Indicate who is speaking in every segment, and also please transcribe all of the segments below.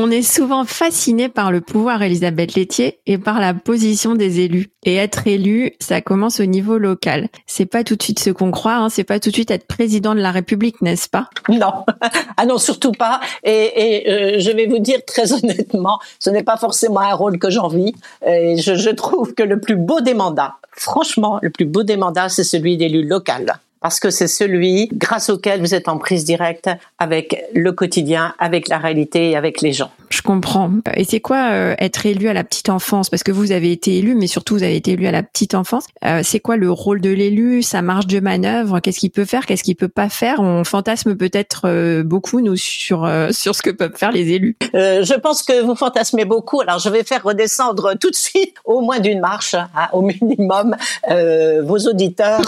Speaker 1: On est souvent fasciné par le pouvoir Elisabeth Laitier et par la position des élus. Et être élu, ça commence au niveau local. C'est pas tout de suite ce qu'on croit, hein, c'est pas tout de suite être président de la République, n'est-ce pas?
Speaker 2: Non, ah non, surtout pas. Et, euh, je vais vous dire très honnêtement, ce n'est pas forcément un rôle que j'envie. Et je, je trouve que le plus beau des mandats, franchement, le plus beau des mandats, c'est celui d'élu local parce que c'est celui grâce auquel vous êtes en prise directe avec le quotidien, avec la réalité et avec les gens.
Speaker 1: Je comprends. Et c'est quoi euh, être élu à la petite enfance? Parce que vous avez été élu, mais surtout vous avez été élu à la petite enfance. Euh, c'est quoi le rôle de l'élu? Sa marge de manœuvre? Qu'est-ce qu'il peut faire? Qu'est-ce qu'il peut pas faire? On fantasme peut-être euh, beaucoup nous sur sur ce que peuvent faire les élus.
Speaker 2: je pense que vous fantasmez beaucoup. Alors je vais faire redescendre tout de suite, au moins d'une marche, hein, au minimum, vos auditeurs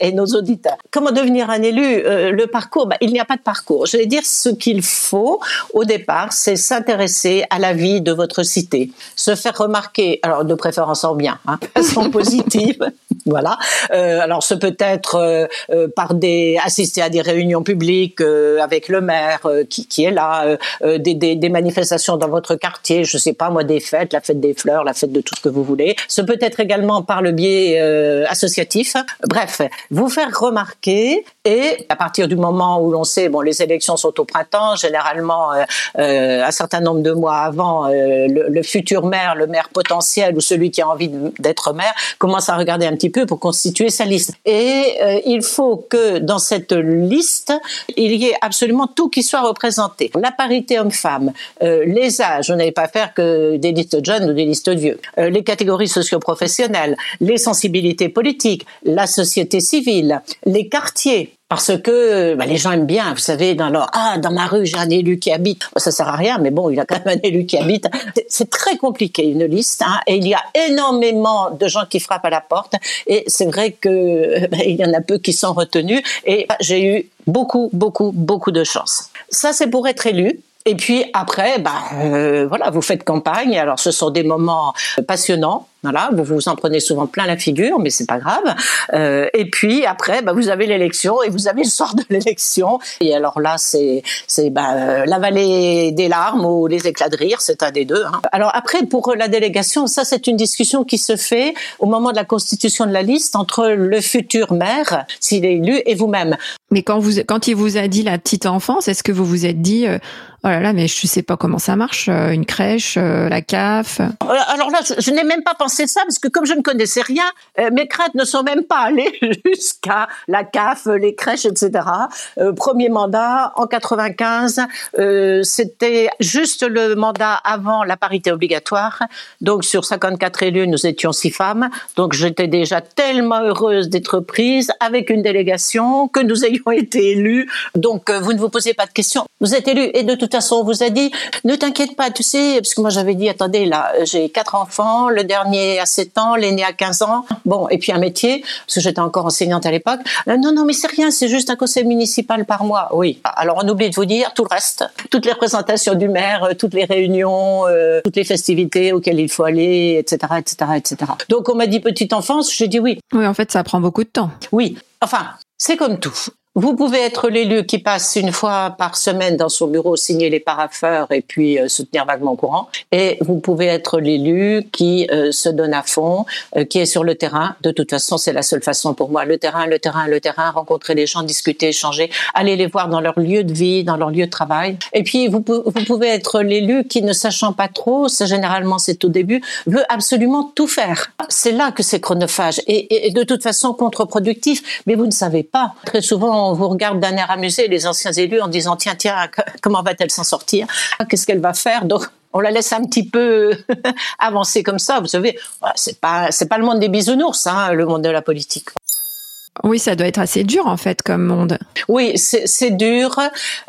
Speaker 2: et nos auditeurs comment devenir un élu euh, Le parcours, bah, il n'y a pas de parcours. Je vais dire ce qu'il faut au départ, c'est s'intéresser à la vie de votre cité, se faire remarquer, alors de préférence en bien, hein, façon positive, voilà. Euh, alors ce peut être euh, par des assister à des réunions publiques avec le maire qui, qui, est là, des, des, des, manifestations dans votre quartier, je sais pas moi des fêtes, la fête des fleurs, la fête de tout ce que vous voulez. Ce peut être également par le biais associatif. Bref, vous faire remarquer et à partir du moment où l'on sait, bon, les élections sont au printemps, généralement euh, euh, un certain nombre de mois avant, euh, le, futur maire, le maire potentiel ou celui qui a envie d'être maire commence à regarder un petit peu pour constituer sa liste. Et il faut que dans cette liste, il y ait absolument tout qui soit représenté. La parité homme-femme, les âges, on n'allait pas faire que des listes jeunes ou des listes vieux, les catégories socio-professionnelles, les sensibilités politiques, la société civile, les quartiers parce que bah, les gens aiment bien, vous savez, dans leur ah dans ma rue j'ai un élu qui habite, ça sert à rien, mais bon il a quand même un élu qui habite. C'est très compliqué une liste, hein, et il y a énormément de gens qui frappent à la porte, et c'est vrai que bah, il y en a peu qui sont retenus, et bah, j'ai eu beaucoup beaucoup beaucoup de chance. Ça c'est pour être élu. Et puis après, bah, euh, voilà, vous faites campagne. Alors ce sont des moments passionnants voilà, vous vous en prenez souvent plein la figure, mais c'est pas grave. Euh, et puis après, bah, vous avez l'élection et vous avez le soir de l'élection. Et alors là, c'est c'est bah, euh, la vallée des larmes ou les éclats de rire, c'est un des deux. Hein. Alors après, pour la délégation, ça c'est une discussion qui se fait au moment de la constitution de la liste entre le futur maire, s'il est élu, et vous-même.
Speaker 1: Mais quand vous quand il vous a dit la petite enfance, est-ce que vous vous êtes dit euh, oh là là, mais je sais pas comment ça marche, une crèche, la CAF
Speaker 2: Alors là, je, n'ai même pas pensé ça parce que comme je ne connaissais rien, euh, mes craintes ne sont même pas allées jusqu'à la CAF, les crèches, etc. Euh, premier mandat en 95, euh, c'était juste le mandat avant la parité obligatoire. Donc sur 54 élus, nous étions six femmes. Donc j'étais déjà tellement heureuse d'être prise avec une délégation que nous ayons été élus. Donc vous ne vous posez pas de questions. Vous êtes élus et de toute façon on vous a dit ne t'inquiète pas, tu sais, parce que moi j'avais dit attendez là, j'ai quatre enfants, le dernier à 7 ans, l'aîné à 15 ans. Bon, et puis un métier, parce que j'étais encore enseignante à l'époque. Euh, non, non, mais c'est rien, c'est juste un conseil municipal par mois. Oui. Alors on oublie de vous dire tout le reste, toutes les représentations du maire, euh, toutes les réunions, euh, toutes les festivités auxquelles il faut aller, etc., etc., etc. Donc on m'a dit petite enfance, j'ai dit oui.
Speaker 1: Oui, en fait, ça prend beaucoup de temps.
Speaker 2: Oui. Enfin, c'est comme tout. Vous pouvez être l'élu qui passe une fois par semaine dans son bureau, signer les parapheurs et puis euh, se vaguement courant. Et vous pouvez être l'élu qui euh, se donne à fond, euh, qui est sur le terrain. De toute façon, c'est la seule façon pour moi. Le terrain, le terrain, le terrain, rencontrer les gens, discuter, échanger, aller les voir dans leur lieu de vie, dans leur lieu de travail. Et puis, vous, vous pouvez être l'élu qui, ne sachant pas trop, ça généralement c'est au début, veut absolument tout faire. C'est là que c'est chronophage et, et de toute façon contre-productif. Mais vous ne savez pas. Très souvent, on vous regarde d'un air amusé, les anciens élus, en disant tiens, tiens, comment va-t-elle s'en sortir? Qu'est-ce qu'elle va faire? Donc, on la laisse un petit peu avancer comme ça. Vous savez, c'est pas c'est pas le monde des bisounours, hein, le monde de la politique.
Speaker 1: Oui, ça doit être assez dur en fait comme monde.
Speaker 2: Oui, c'est dur.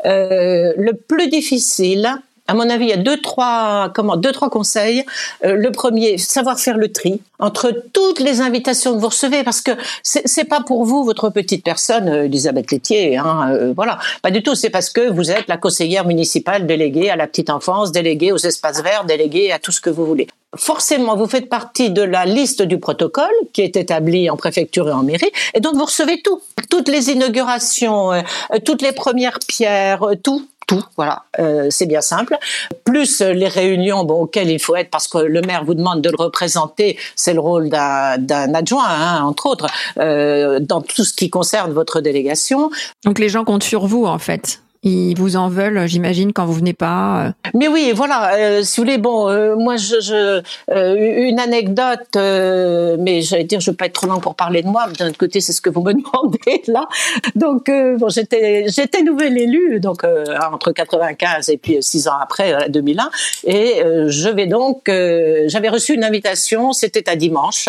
Speaker 2: Euh, le plus difficile, à mon avis, il y a deux, trois, comment, deux, trois conseils. Euh, le premier, savoir faire le tri entre toutes les invitations que vous recevez, parce que c'est pas pour vous, votre petite personne, euh, Elisabeth Laitier, hein, euh, voilà, pas du tout. C'est parce que vous êtes la conseillère municipale déléguée à la petite enfance, déléguée aux espaces verts, déléguée à tout ce que vous voulez. Forcément, vous faites partie de la liste du protocole qui est établi en préfecture et en mairie, et donc vous recevez tout, toutes les inaugurations, toutes les premières pierres, tout tout. Voilà, euh, c'est bien simple. Plus les réunions bon, auxquelles il faut être parce que le maire vous demande de le représenter, c'est le rôle d'un adjoint, hein, entre autres, euh, dans tout ce qui concerne votre délégation.
Speaker 1: Donc les gens comptent sur vous en fait. Ils vous en veulent, j'imagine, quand vous venez pas. Euh.
Speaker 2: Mais oui, voilà. Euh, si vous voulez, bon, euh, moi, je, une anecdote, mais j'allais dire, je veux pas être trop long pour parler de moi. D'un autre côté, c'est ce que vous me demandez là. Donc, bon, j'étais, j'étais nouvelle élue, donc entre 95 et puis six ans après, 2001, et je vais donc, j'avais reçu une invitation, c'était à dimanche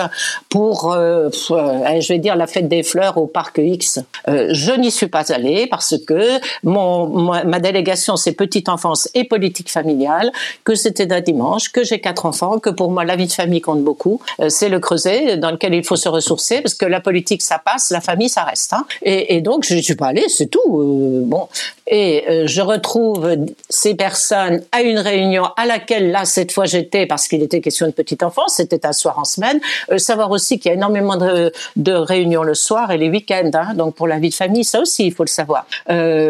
Speaker 2: pour, je vais dire, la fête des fleurs au parc X. je n'y suis pas allée parce que mon ma délégation c'est petite enfance et politique familiale, que c'était d'un dimanche, que j'ai quatre enfants, que pour moi la vie de famille compte beaucoup. Euh, c'est le creuset dans lequel il faut se ressourcer parce que la politique ça passe, la famille ça reste. Hein. Et, donc je ne suis pas allée, c'est tout. Euh, bon, et euh, je retrouve ces personnes à une réunion à laquelle là cette fois j'étais parce qu'il était question de petite enfance, c'était un soir en semaine. savoir aussi qu'il y a énormément de, de, réunions le soir et les week-ends, hein, donc pour la vie de famille ça aussi il faut le savoir.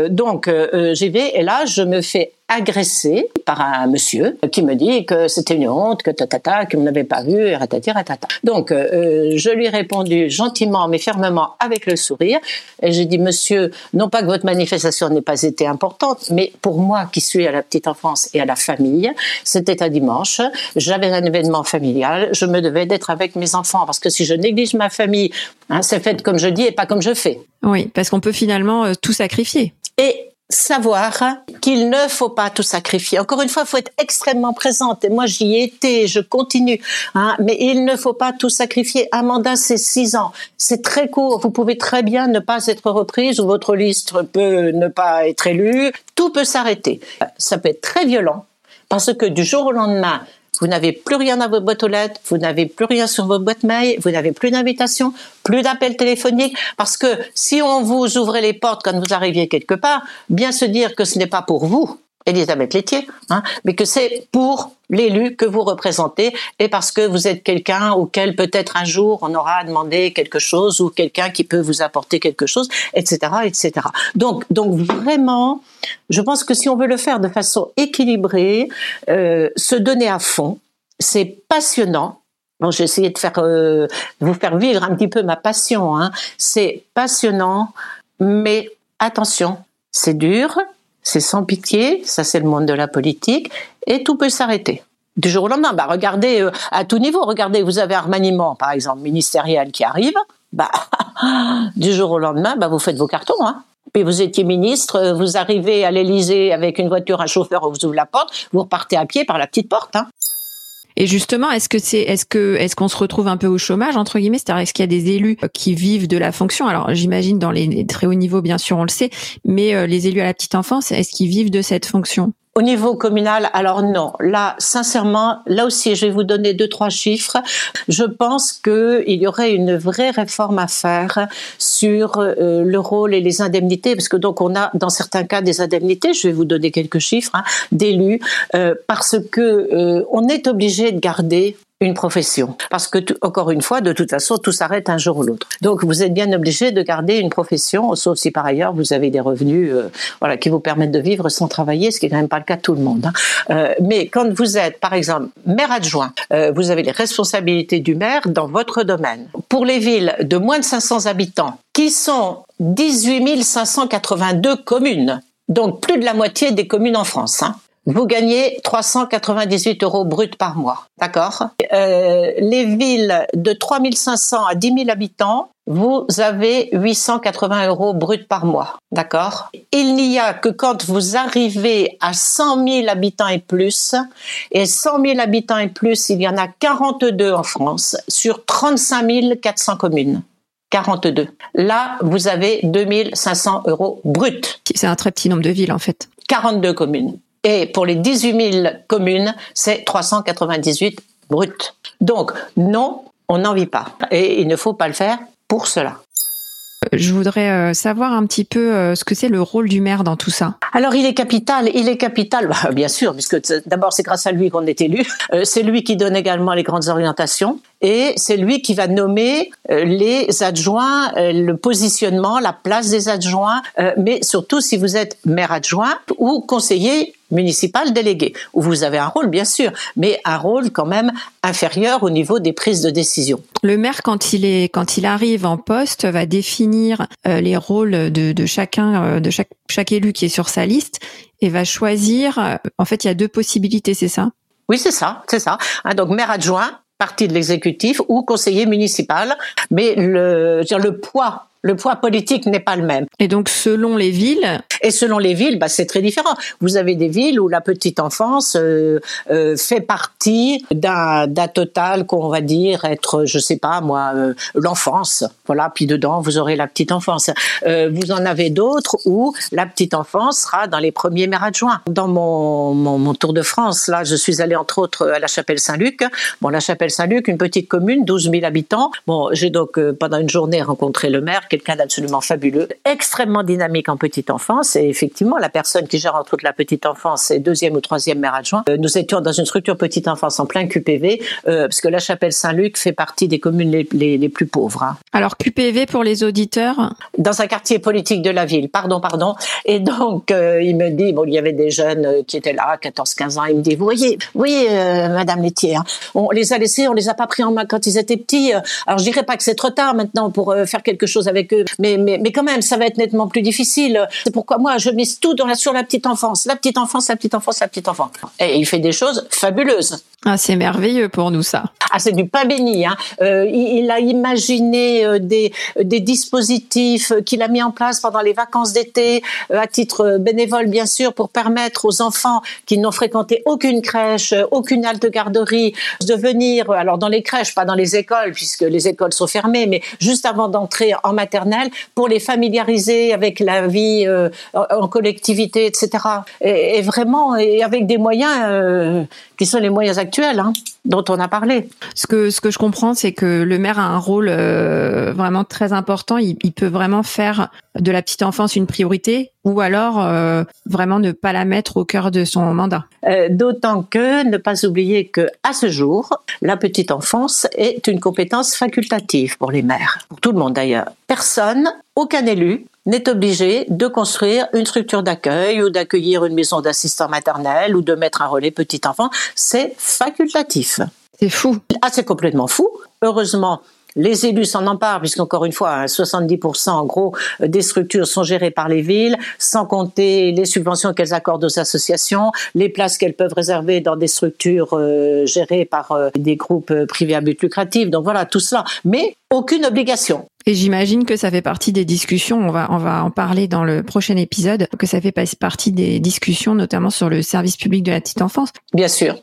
Speaker 2: donc euh, j'y vais et là, je me fais agresser par un monsieur qui me dit que c'était une honte, que tatata, qu'il ne m'avait pas vu, ratati ratata. Donc, euh, je lui ai répondu gentiment mais fermement avec le sourire. Et j'ai dit, monsieur, non pas que votre manifestation n'ait pas été importante, mais pour moi qui suis à la petite enfance et à la famille, c'était un dimanche, j'avais un événement familial, je me devais d'être avec mes enfants parce que si je néglige ma famille, hein, c'est fait comme je dis et pas comme je fais.
Speaker 1: Oui, parce qu'on peut finalement euh, tout sacrifier.
Speaker 2: Et savoir qu'il ne faut pas tout sacrifier. Encore une fois, il faut être extrêmement présente. Et moi, j'y ai été, je continue. Hein, mais il ne faut pas tout sacrifier. Un mandat, c'est six ans. C'est très court. Vous pouvez très bien ne pas être reprise ou votre liste peut ne pas être élue. Tout peut s'arrêter. Ça peut être très violent parce que du jour au lendemain, vous n'avez plus rien dans votre boîte aux lettres, vous n'avez plus rien sur votre boîte mail, vous n'avez plus d'invitation, plus d'appels téléphoniques, parce que si on vous ouvrait les portes quand vous arriviez quelque part, bien se dire que ce n'est pas pour vous, Elisabeth Laitier, hein, mais que c'est pour l'élu que vous représentez et parce que vous êtes quelqu'un auquel peut-être un jour on aura demandé quelque chose ou quelqu'un qui peut vous apporter quelque chose, etc., etc. Donc, donc vraiment, je pense que si on veut le faire de façon équilibrée, euh, se donner à fond, c'est passionnant. Bon, j'ai essayé de faire euh, vous faire vivre un petit peu ma passion. Hein. C'est passionnant, mais attention, c'est dur, c'est sans pitié, ça c'est le monde de la politique, et tout peut s'arrêter. Du jour au lendemain, bah regardez euh, à tout niveau, regardez, vous avez un remaniement, par exemple, ministériel qui arrive, bah, du jour au lendemain, bah, vous faites vos cartons, hein. Puis vous étiez ministre, euh, vous arrivez à l'Élysée avec une voiture, un chauffeur vous ouvre la porte, vous repartez à pied par la petite porte. Hein.
Speaker 1: Et justement, est-ce que c'est, est-ce que, est-ce qu'on se retrouve un peu au chômage entre guillemets? C'est-à-dire, est-ce qu'il y a des élus qui vivent de la fonction? Alors, j'imagine dans les très hauts niveaux, bien sûr, on le sait, mais euh, les élus à la petite enfance, est-ce qu'ils vivent de cette fonction?
Speaker 2: Au niveau communal, alors non. Là, sincèrement, là aussi, je vais vous donner deux, trois chiffres. Je pense qu'il y aurait une vraie réforme à faire sur euh, le rôle et les indemnités, parce que donc on a dans certains cas des indemnités, je vais vous donner quelques chiffres, hein, d'élus, euh, parce que euh, on est obligé de garder une profession. Parce que, encore une fois, de toute façon, tout s'arrête un jour ou l'autre. Donc, vous êtes bien obligé de garder une profession, sauf si par ailleurs vous avez des revenus, euh, voilà, qui vous permettent de vivre sans travailler, ce qui est quand même pas le cas de tout le monde. Hein. Euh, mais quand vous êtes, par exemple, maire adjoint, euh, vous avez les responsabilités du maire dans votre domaine. Pour les villes de moins de 500 habitants, qui sont 18 582 communes, donc plus de la moitié des communes en France. Hein vous gagnez 398 euros bruts par mois. D'accord? Euh, Les villes de 3500 à 10 000 habitants, vous avez 880 euros bruts par mois. D'accord? Il n'y a que quand vous arrivez à 100 000 habitants et plus, et 100 000 habitants et plus, il y en a 42 en France, sur 35 400 communes. 42. Là, vous avez 2500 euros bruts.
Speaker 1: C'est un très petit nombre de villes, en fait.
Speaker 2: 42 communes. Et pour les 18 000 communes, c'est 398 bruts. Donc, non, on n'en vit pas. Et il ne faut pas le faire pour cela.
Speaker 1: Je voudrais euh, savoir un petit peu euh, ce que c'est le rôle du maire dans tout ça.
Speaker 2: Alors il est capital, il est capital, bah, bien sûr, puisque d'abord c'est grâce à lui qu'on est élu. Euh, c'est lui qui donne également les grandes orientations et c'est lui qui va nommer les adjoints, le positionnement, la place des adjoints, mais surtout si vous êtes maire adjoint ou conseiller municipal délégué, où vous avez un rôle bien sûr, mais un rôle quand même inférieur au niveau des prises de décision.
Speaker 1: Le maire, quand il est, quand il arrive en poste, va définir euh, les rôles de, de chacun, euh, de chaque, chaque élu qui est sur sa liste, et va choisir. Euh, en fait, il y a deux possibilités, c'est ça?
Speaker 2: Oui, c'est ça, c'est ça. Hein, donc maire adjoint, partie de l'exécutif ou conseiller municipal, mais le, le poids le poids politique n'est pas le même.
Speaker 1: Et donc, selon les villes?
Speaker 2: Et selon les villes, bah, c'est très différent. Vous avez des villes où la petite enfance euh, euh, fait partie d'un total qu'on va dire être, je sais pas moi, euh, l'enfance. Voilà, puis dedans, vous aurez la petite enfance. vous en avez d'autres où la petite enfance sera dans les premiers maires adjoints. Dans mon, mon, mon tour de France, là, je suis allée entre autres à la Chapelle Saint-Luc. Bon, la Chapelle Saint-Luc, une petite commune, 12 000 habitants. Bon, j'ai donc pendant une journée rencontré le maire quelqu'un d'absolument fabuleux, extrêmement dynamique en petite enfance. Et effectivement, la personne qui gère entre autres la petite enfance est deuxième ou troisième maire adjoint. Euh, nous étions dans une structure petite enfance en plein QPV, euh, parce que la Chapelle Saint-Luc fait partie des communes les, les, plus pauvres. Hein.
Speaker 1: Alors QPV pour les auditeurs?
Speaker 2: Dans un quartier politique de la ville, pardon, pardon. Et donc, euh, il me dit, bon, il y avait des jeunes qui étaient là, 14-15 ans, il me dit, vous voyez, vous voyez, Madame Laitier, hein, on les a laissés, on les a pas pris en main quand ils étaient petits. Alors, je dirais pas que c'est trop tard maintenant pour faire quelque chose avec eux, mais, mais, mais quand même, ça va être nettement plus difficile. C'est pourquoi moi, je mise tout dans la, sur la petite enfance, la petite enfance, la petite enfance, la petite enfance. Et il fait des choses fabuleuses.
Speaker 1: Ah, c'est merveilleux pour nous ça.
Speaker 2: Ah, c'est du pain béni. Hein. Euh, il, il, a imaginé euh, des, des dispositifs qu'il a mis en place pendant les vacances d'été, euh, à titre bénévole bien sûr, pour permettre aux enfants qui n'ont fréquenté aucune crèche, aucune halte garderie, de venir, alors dans les crèches, pas dans les écoles, puisque les écoles sont fermées, mais juste avant d'entrer en maternelle, pour les familiariser avec la vie euh, en collectivité, etc. Et, vraiment, et avec des moyens euh, qui sont les moyens actuels. Hein dont on a parlé.
Speaker 1: Ce que ce que je comprends, c'est que le maire a un rôle euh, vraiment très important. Il, peut vraiment faire de la petite enfance une priorité, ou alors euh, vraiment ne pas la mettre au cœur de son mandat.
Speaker 2: Euh, D'autant que ne pas oublier que à ce jour, la petite enfance est une compétence facultative pour les maires, pour tout le monde d'ailleurs. Personne, aucun élu n'est obligé de construire une structure d'accueil ou d'accueillir une maison d'assistant maternel ou de mettre un relais petit enfant. C'est facultatif.
Speaker 1: C'est fou.
Speaker 2: Ah, c'est complètement fou. Heureusement, les élus s'en emparent, puisqu'encore une fois, 70% en gros des structures sont gérées par les villes, sans compter les subventions qu'elles accordent aux associations, les places qu'elles peuvent réserver dans des structures euh, gérées par euh, des groupes euh, privés à but lucratif. Donc voilà, tout cela. Mais aucune obligation.
Speaker 1: Et j'imagine que ça fait partie des discussions, on va, on va en parler dans le prochain épisode, que ça fait partie des discussions, notamment sur le service public de la petite enfance.
Speaker 2: Bien sûr.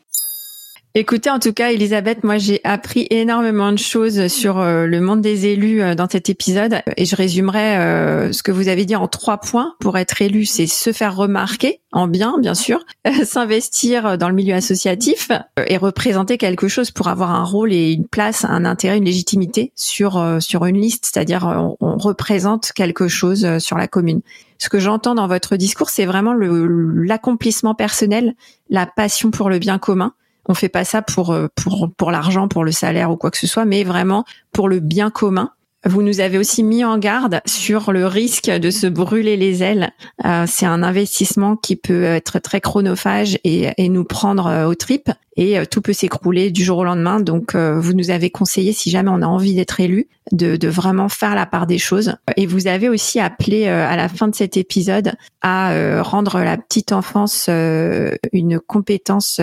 Speaker 1: Écoutez, en tout cas, Elisabeth, moi j'ai appris énormément de choses sur euh, le monde des élus euh, dans cet épisode et je résumerai euh, ce que vous avez dit en trois points. Pour être élu, c'est se faire remarquer en bien, bien sûr, s'investir dans le milieu associatif et représenter quelque chose pour avoir un rôle et une place, un intérêt, une légitimité sur sur une liste, c'est-à-dire on, on représente quelque chose sur la commune. Ce que j'entends dans votre discours, c'est vraiment l'accomplissement personnel, la passion pour le bien commun On fait pas ça pour pour pour l'argent, pour le salaire ou quoi que ce soit, mais vraiment pour le bien commun vous nous avez aussi mis en garde sur le risque de se brûler les ailes. Euh, c'est un investissement qui peut être très chronophage et, nous prendre euh, aux tripes et euh, tout peut s'écrouler du jour au lendemain. Donc, vous nous avez conseillé, si jamais on a envie d'être élu, de, de, vraiment faire la part des choses. Et vous avez aussi appelé à la fin de cet épisode à rendre la petite enfance une compétence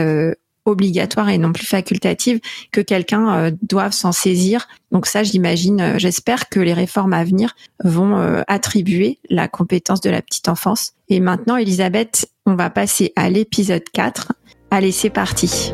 Speaker 1: obligatoire et non plus facultative que quelqu'un euh, doive s'en saisir. Donc ça, j'imagine, euh, j'espère que les réformes à venir vont euh, attribuer la compétence de la petite enfance. Et maintenant, Elisabeth, on va passer à l'épisode 4. Allez, c'est parti.